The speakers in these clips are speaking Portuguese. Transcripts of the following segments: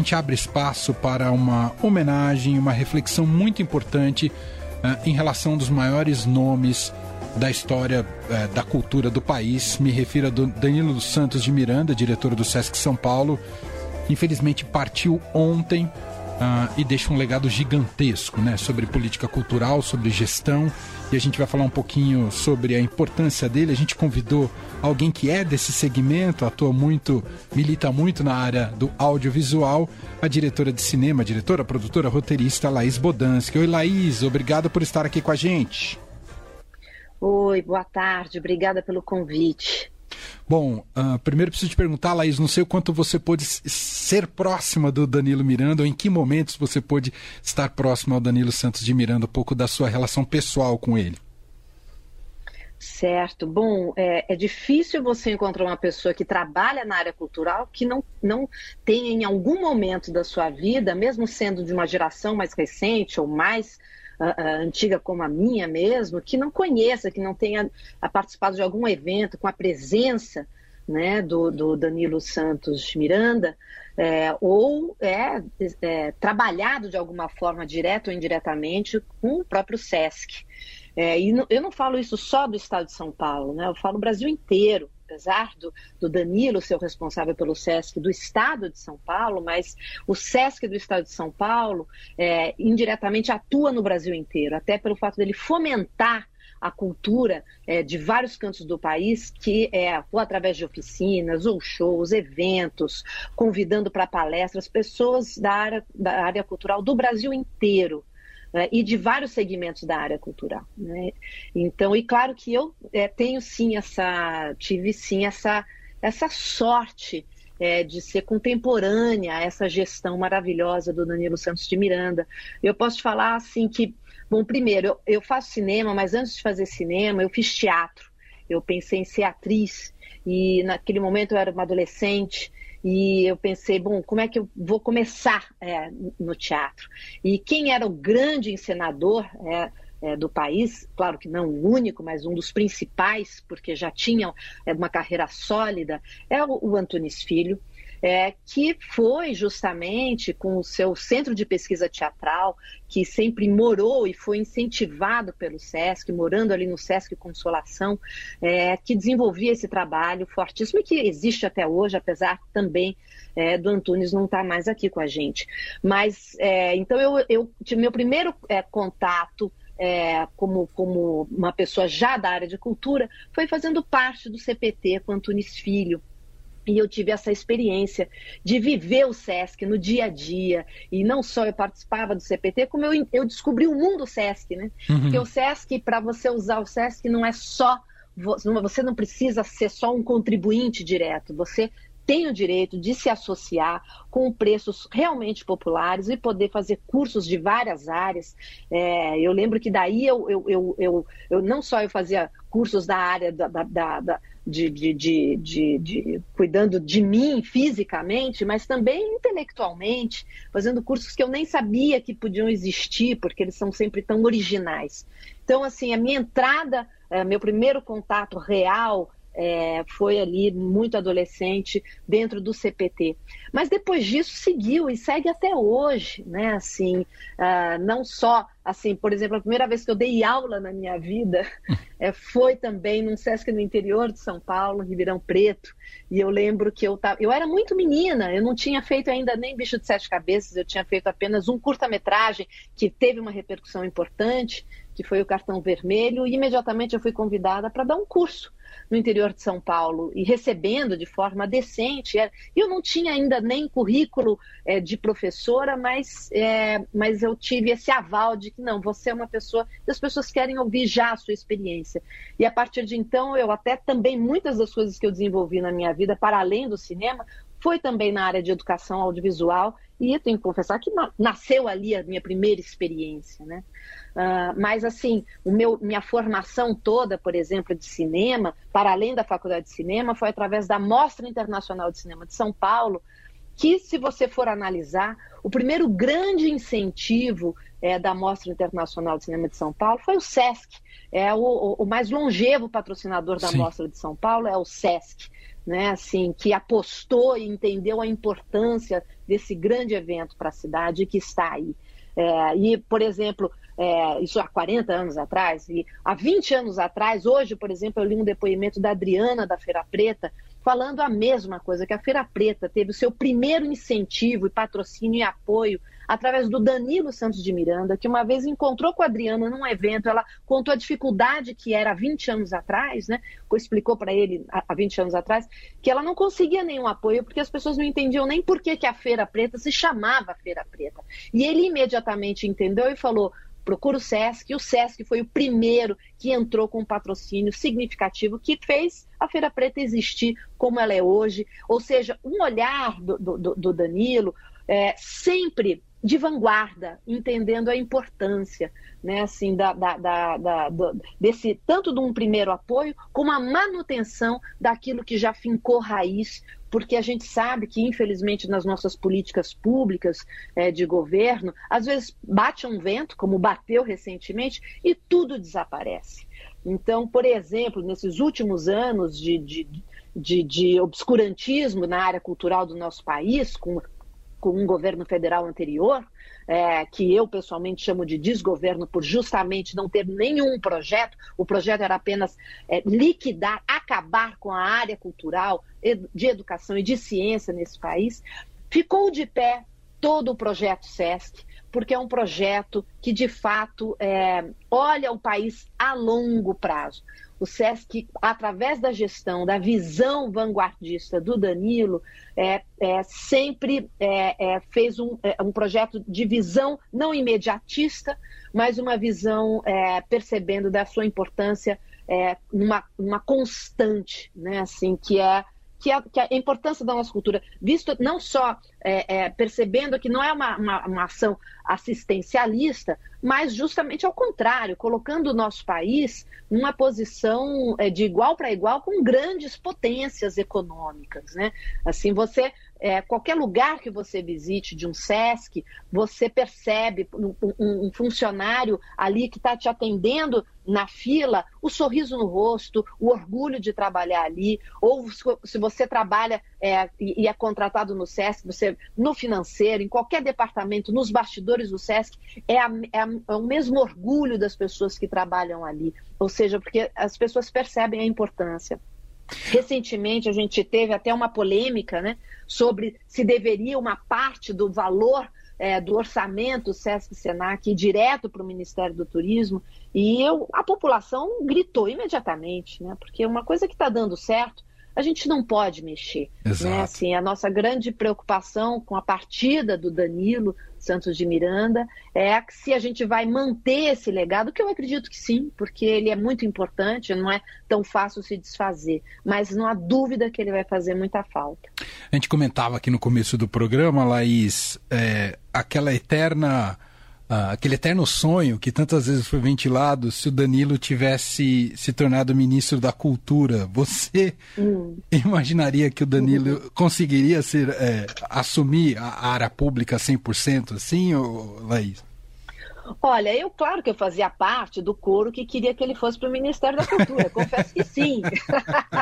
gente abre espaço para uma homenagem, uma reflexão muito importante uh, em relação dos maiores nomes da história uh, da cultura do país. Me refiro a Danilo dos Santos de Miranda, diretor do Sesc São Paulo. Infelizmente partiu ontem uh, e deixa um legado gigantesco né, sobre política cultural, sobre gestão. E a gente vai falar um pouquinho sobre a importância dele. A gente convidou alguém que é desse segmento, atua muito, milita muito na área do audiovisual, a diretora de cinema, diretora, produtora, roteirista Laís Bodansky. Oi, Laís, obrigada por estar aqui com a gente. Oi, boa tarde, obrigada pelo convite. Bom, uh, primeiro preciso te perguntar, Laís, não sei o quanto você pôde ser próxima do Danilo Miranda, ou em que momentos você pôde estar próximo ao Danilo Santos de Miranda, um pouco da sua relação pessoal com ele. Certo. Bom, é, é, difícil você encontrar uma pessoa que trabalha na área cultural que não, não tenha em algum momento da sua vida, mesmo sendo de uma geração mais recente ou mais antiga como a minha mesmo, que não conheça, que não tenha participado de algum evento com a presença né, do, do Danilo Santos Miranda, é, ou é, é, trabalhado de alguma forma, direta ou indiretamente, com o próprio SESC. É, e eu não falo isso só do estado de São Paulo, né, eu falo o Brasil inteiro apesar do, do Danilo ser o responsável pelo SESC do Estado de São Paulo, mas o SESC do Estado de São Paulo é, indiretamente atua no Brasil inteiro, até pelo fato dele fomentar a cultura é, de vários cantos do país, que é ou através de oficinas, ou shows, eventos, convidando para palestras pessoas da área, da área cultural do Brasil inteiro né, e de vários segmentos da área cultural. Né? Então, e claro que eu é, tenho sim essa, tive sim essa, essa sorte é, de ser contemporânea a essa gestão maravilhosa do Danilo Santos de Miranda. Eu posso falar assim que, bom, primeiro, eu, eu faço cinema, mas antes de fazer cinema, eu fiz teatro. Eu pensei em ser atriz e naquele momento eu era uma adolescente e eu pensei, bom, como é que eu vou começar é, no teatro? E quem era o grande encenador é, é, do país, claro que não o único, mas um dos principais, porque já tinha é, uma carreira sólida, é o, o Antunes Filho é, que foi justamente com o seu centro de pesquisa teatral, que sempre morou e foi incentivado pelo SESC, morando ali no SESC Consolação, é, que desenvolvia esse trabalho fortíssimo e que existe até hoje, apesar também é, do Antunes não estar tá mais aqui com a gente. Mas, é, então, eu, eu tive meu primeiro é, contato é, como, como uma pessoa já da área de cultura, foi fazendo parte do CPT com Antunes Filho. E eu tive essa experiência de viver o SESC no dia a dia. E não só eu participava do CPT, como eu, eu descobri o mundo SESC, né? Uhum. Porque o SESC, para você usar o SESC, não é só. Você não precisa ser só um contribuinte direto. Você tem o direito de se associar com preços realmente populares e poder fazer cursos de várias áreas. É, eu lembro que daí eu, eu, eu, eu, eu não só eu fazia cursos da área da, da, da de, de, de, de, de, cuidando de mim fisicamente, mas também intelectualmente, fazendo cursos que eu nem sabia que podiam existir, porque eles são sempre tão originais. Então, assim, a minha entrada, é, meu primeiro contato real é, foi ali muito adolescente dentro do CPT. Mas depois disso seguiu e segue até hoje, né? Assim, uh, não só assim, por exemplo, a primeira vez que eu dei aula na minha vida é, foi também num Sesc no interior de São Paulo, Ribeirão Preto. E eu lembro que eu tava, eu era muito menina, eu não tinha feito ainda nem Bicho de Sete Cabeças, eu tinha feito apenas um curta-metragem que teve uma repercussão importante, que foi o Cartão Vermelho, e imediatamente eu fui convidada para dar um curso no interior de São Paulo e recebendo de forma decente. É, eu não tinha ainda nem currículo é, de professora, mas, é, mas eu tive esse aval de que não, você é uma pessoa, as pessoas querem ouvir já a sua experiência. E a partir de então, eu até também, muitas das coisas que eu desenvolvi na minha vida, para além do cinema, foi também na área de educação audiovisual e eu tenho que confessar que nasceu ali a minha primeira experiência, né? Uh, mas assim, o meu, minha formação toda, por exemplo, de cinema, para além da faculdade de cinema, foi através da Mostra Internacional de Cinema de São Paulo, que, se você for analisar, o primeiro grande incentivo é, da Mostra Internacional de Cinema de São Paulo foi o SESC. É o, o mais longevo patrocinador da Sim. Mostra de São Paulo, é o SESC né, assim, que apostou e entendeu a importância desse grande evento para a cidade que está aí. É, e, por exemplo, é, isso há 40 anos atrás, e há 20 anos atrás, hoje, por exemplo, eu li um depoimento da Adriana da Feira Preta, falando a mesma coisa, que a Feira Preta teve o seu primeiro incentivo e patrocínio e apoio através do Danilo Santos de Miranda, que uma vez encontrou com a Adriana num evento, ela contou a dificuldade que era há 20 anos atrás, né? Explicou para ele há 20 anos atrás que ela não conseguia nenhum apoio porque as pessoas não entendiam nem por que, que a Feira Preta se chamava Feira Preta. E ele imediatamente entendeu e falou: procura o SESC, e o SESC foi o primeiro que entrou com um patrocínio significativo que fez a Feira Preta existir como ela é hoje. Ou seja, um olhar do, do, do Danilo é, sempre de vanguarda, entendendo a importância, né, assim, da, da, da, da desse tanto de um primeiro apoio como a manutenção daquilo que já fincou raiz, porque a gente sabe que infelizmente nas nossas políticas públicas é, de governo, às vezes bate um vento, como bateu recentemente, e tudo desaparece. Então, por exemplo, nesses últimos anos de, de, de, de obscurantismo na área cultural do nosso país, com com um governo federal anterior, é, que eu pessoalmente chamo de desgoverno por justamente não ter nenhum projeto. O projeto era apenas é, liquidar, acabar com a área cultural, de educação e de ciência nesse país. Ficou de pé todo o projeto SESC, porque é um projeto que, de fato, é, olha o país a longo prazo o SESC, através da gestão, da visão vanguardista do Danilo, é, é sempre é, é fez um, é, um, projeto de visão não imediatista, mas uma visão é, percebendo da sua importância numa, numa constante, né, assim, que é que a, que a, importância da nossa cultura, visto não só é, é, percebendo que não é uma, uma, uma, ação assistencialista, mas justamente ao contrário, colocando o nosso país numa posição é, de igual para igual com grandes potências econômicas. Né? Assim, você é, qualquer lugar que você visite de um SESC, você percebe um, um, um funcionário ali que está te atendendo na fila, o sorriso no rosto, o orgulho de trabalhar ali, ou se você trabalha é, e é contratado no SESC, você no financeiro, em qualquer departamento, nos bastidores do SESC, é, a, é, a, é o mesmo orgulho das pessoas que trabalham ali. Ou seja, porque as pessoas percebem a importância. Recentemente a gente teve até uma polêmica né, sobre se deveria uma parte do valor é, do orçamento Sesc Senac ir direto para o Ministério do Turismo e eu, a população gritou imediatamente, né, porque uma coisa que está dando certo a gente não pode mexer. Né? Assim, a nossa grande preocupação com a partida do Danilo Santos de Miranda é se a gente vai manter esse legado, que eu acredito que sim, porque ele é muito importante, não é tão fácil se desfazer, mas não há dúvida que ele vai fazer muita falta. A gente comentava aqui no começo do programa, Laís, é, aquela eterna ah, aquele eterno sonho que tantas vezes foi ventilado se o Danilo tivesse se tornado ministro da Cultura. Você hum. imaginaria que o Danilo uhum. conseguiria ser, é, assumir a área pública 100% assim, ou, Laís? Olha, eu claro que eu fazia parte do coro que queria que ele fosse para o Ministério da Cultura, confesso que sim.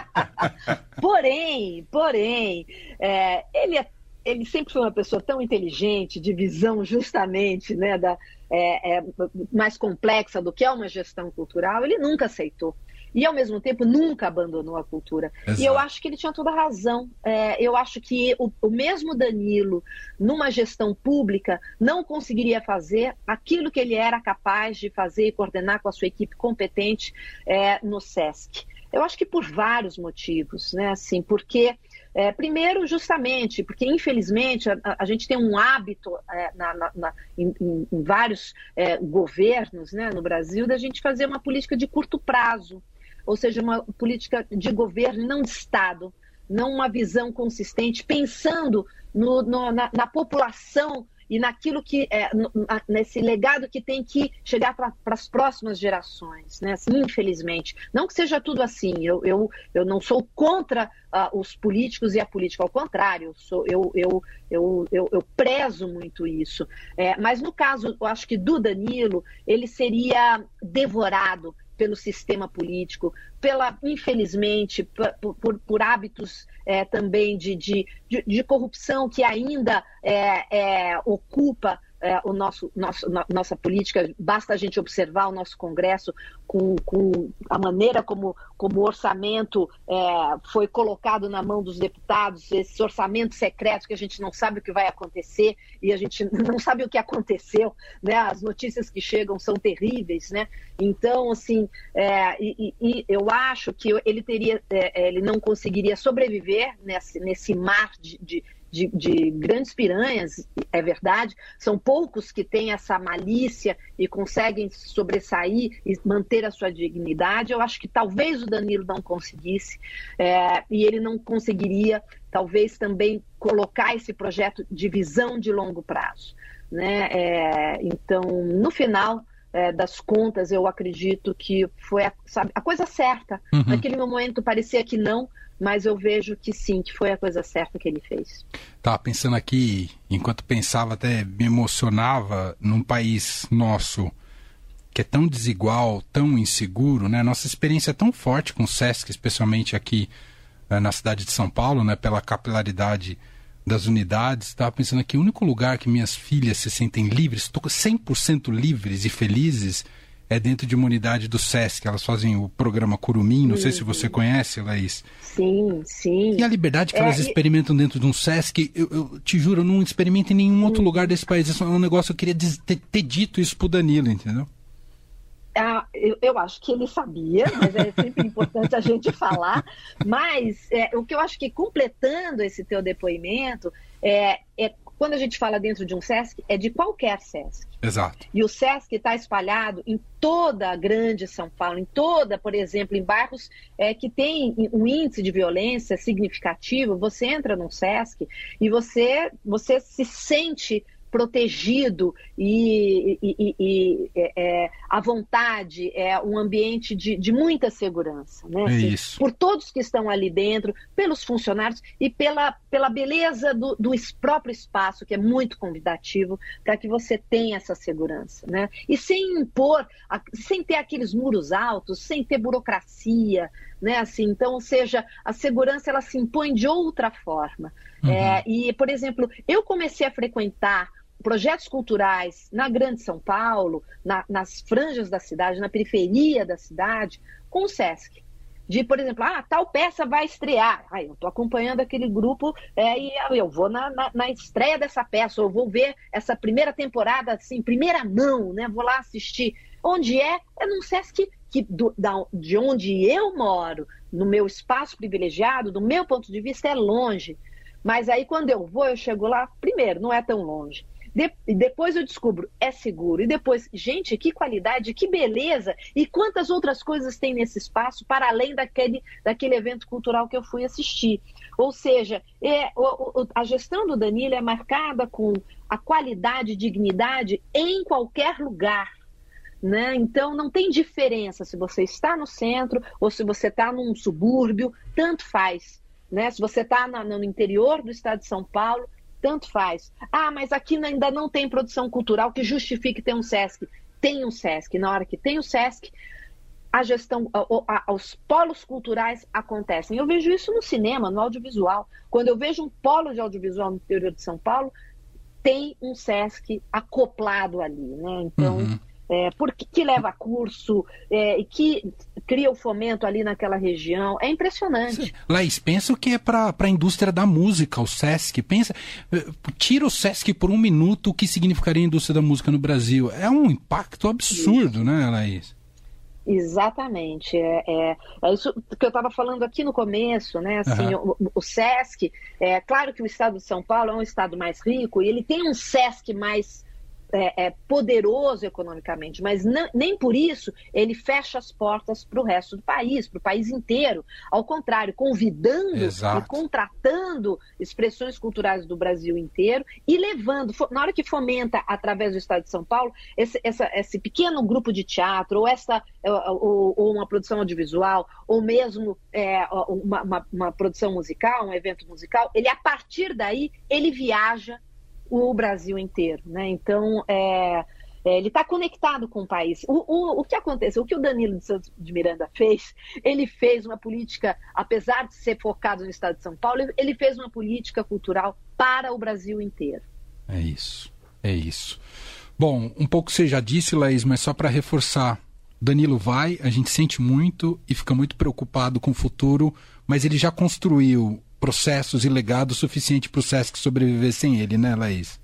porém, porém, é, ele é ele sempre foi uma pessoa tão inteligente, de visão justamente né, da, é, é, mais complexa do que é uma gestão cultural, ele nunca aceitou. E, ao mesmo tempo, nunca abandonou a cultura. Exato. E eu acho que ele tinha toda a razão. É, eu acho que o, o mesmo Danilo, numa gestão pública, não conseguiria fazer aquilo que ele era capaz de fazer e coordenar com a sua equipe competente é, no SESC. Eu acho que por vários motivos, né? Assim, porque é, primeiro, justamente, porque infelizmente a, a, gente tem um hábito é, na, na, na, em, em, vários é, governos né, no Brasil da gente fazer uma política de curto prazo, ou seja, uma política de governo, não de Estado, não uma visão consistente, pensando no, no, na, na população e naquilo que é, nesse legado que tem que chegar para as próximas gerações, né? Assim, infelizmente, não que seja tudo assim. Eu, eu, eu não sou contra uh, os políticos e a política, ao contrário, eu, sou, eu, eu, eu, eu, eu prezo muito isso. É, mas no caso, eu acho que do Danilo, ele seria devorado pelo sistema político, pela, infelizmente, por, por, por hábitos é, também de, de, de, corrupção que ainda é, é ocupa é, o nosso, nosso, no, nossa política, basta a gente observar o nosso Congresso com, com a maneira como, como o orçamento é, foi colocado na mão dos deputados, esse orçamento secreto que a gente não sabe o que vai acontecer e a gente não sabe o que aconteceu, né? As notícias que chegam são terríveis, né? Então, assim, é, e, e, eu acho que ele teria, é, é, ele não conseguiria sobreviver nesse, nesse mar de, de de, de, grandes piranhas, é verdade, são poucos que têm essa malícia e conseguem sobressair e manter a sua dignidade. Eu acho que talvez o Danilo não conseguisse, é, e ele não conseguiria, talvez também, colocar esse projeto de visão de longo prazo. Né? É, então, no final. É, das contas, eu acredito que foi a, sabe, a coisa certa. Uhum. Naquele momento parecia que não, mas eu vejo que sim, que foi a coisa certa que ele fez. Tava pensando aqui, enquanto pensava, até me emocionava num país nosso que é tão desigual, tão inseguro, né? Nossa experiência é tão forte com o SESC, especialmente aqui né, na cidade de São Paulo, né? Pela capilaridade das unidades. Estava pensando aqui, o único lugar que minhas filhas se sentem livres, estou 100% livres e felizes, é dentro de uma unidade do SESC. Elas fazem o programa Curumim, não sei se você uhum. conhece, Laís. Sim, sim. E a liberdade que é, elas experimentam e... dentro de um SESC, eu, eu, te juro, eu não experimento em nenhum outro lugar desse país. Isso é um negócio, eu queria ter, ter dito isso pro Danilo, entendeu? Ah, eu, eu, acho que ele sabia, mas é sempre importante a gente falar. Mas é, o que eu acho que completando esse teu depoimento é, é quando a gente fala dentro de um SESC, é de qualquer SESC. Exato. E o SESC está espalhado em toda a grande São Paulo, em toda, por exemplo, em bairros é, que tem um índice de violência significativo. Você entra num SESC e você, você se sente protegido e, e, e é, é, à vontade, é um ambiente de, de muita segurança, né? Assim, por todos que estão ali dentro, pelos funcionários e pela, pela beleza do, do próprio espaço, que é muito convidativo para que você tenha essa segurança, né? E sem impor, sem ter aqueles muros altos, sem ter burocracia, né? Assim, então, ou seja, a segurança ela se impõe de outra forma. Uhum. É, e, por exemplo, eu comecei a frequentar projetos culturais na Grande São Paulo, na, nas franjas da cidade, na periferia da cidade, com o SESC. De, por exemplo, ah, tal peça vai estrear. Ah, eu estou acompanhando aquele grupo é, e eu vou na, na, na, estreia dessa peça, eu vou ver essa primeira temporada, assim, primeira mão, né? Vou lá assistir. Onde é? É num SESC que, do, da, de onde eu moro, no meu espaço privilegiado, do meu ponto de vista, é longe. Mas aí, quando eu vou, eu chego lá, primeiro, não é tão longe. De, depois eu descubro, é seguro. E depois, gente, que qualidade, que beleza! E quantas outras coisas tem nesse espaço para além daquele, daquele evento cultural que eu fui assistir. Ou seja, é, o, o, a gestão do Danilo é marcada com a qualidade e dignidade em qualquer lugar. Né? Então não tem diferença se você está no centro ou se você está num subúrbio, tanto faz. Né? Se você está no interior do estado de São Paulo, tanto faz. Ah, mas aqui ainda não tem produção cultural que justifique ter um SESC. Tem um SESC. Na hora que tem o SESC, a gestão, a, a, os polos culturais acontecem. Eu vejo isso no cinema, no audiovisual. Quando eu vejo um polo de audiovisual no interior de São Paulo, tem um SESC acoplado ali, né? Então, uhum é, porque, que leva curso é, e que cria o fomento ali naquela região. É impressionante. Sim. Laís, pensa o que é para a indústria da música, o SESC. Pensa, é, tira o SESC por um minuto, o que significaria a indústria da música no Brasil? É um impacto absurdo, né, Laís? Exatamente. É, é, é, isso que eu estava falando aqui no começo, né? Assim, uhum. o, o, SESC, é claro que o estado de São Paulo é um estado mais rico e ele tem um SESC mais é, é, poderoso economicamente, mas não, nem por isso ele fecha as portas para o resto do país, para o país inteiro. Ao contrário, convidando Exato. e contratando expressões culturais do Brasil inteiro e levando, na hora que fomenta através do Estado de São Paulo, esse, essa, esse pequeno grupo de teatro, ou, essa, ou, ou uma produção audiovisual, ou mesmo é, uma, uma, uma produção musical, um evento musical, ele a partir daí ele viaja o Brasil inteiro. Né? Então, é, É, ele está conectado com o país. O, o, o que aconteceu? O que o Danilo de Santos de Miranda fez? Ele fez uma política, apesar de ser focado no estado de São Paulo, ele fez uma política cultural para o Brasil inteiro. É isso, é isso. Bom, um pouco você já disse, Laís, mas só para reforçar. Danilo vai, a gente sente muito e fica muito preocupado com o futuro, mas ele já construiu processos e legado suficiente para o SESC sobreviver sem ele, né, Laís?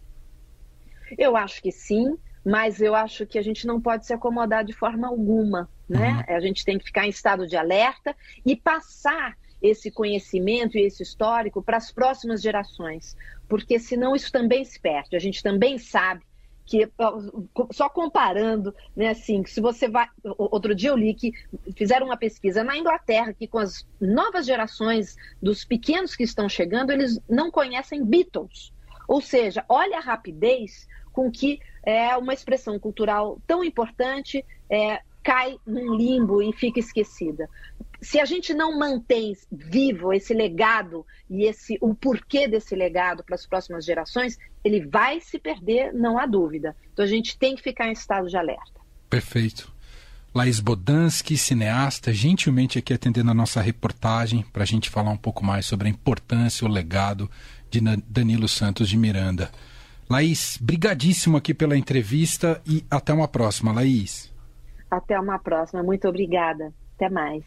Eu acho que sim, mas eu acho que a gente não pode se acomodar de forma alguma, né? Uhum. A gente tem que ficar em estado de alerta e passar esse conhecimento e esse histórico para as próximas gerações, porque senão isso também se perde. A gente também sabe que só comparando, né, assim, se você vai, outro dia eu li que fizeram uma pesquisa na Inglaterra que com as novas gerações dos pequenos que estão chegando, eles não conhecem Beatles. Ou seja, olha a rapidez com que é uma expressão cultural tão importante é, cai num limbo e fica esquecida. Se a gente não mantém vivo esse legado e esse o porquê desse legado para as próximas gerações, ele vai se perder, não há dúvida. Então a gente tem que ficar em estado de alerta. Perfeito. Laís Bodansky, cineasta, gentilmente aqui atendendo a nossa reportagem para a gente falar um pouco mais sobre a importância, o legado de Danilo Santos de Miranda. Laís, brigadíssimo aqui pela entrevista e até uma próxima, Laís. Até uma próxima. Muito obrigada. Até mais.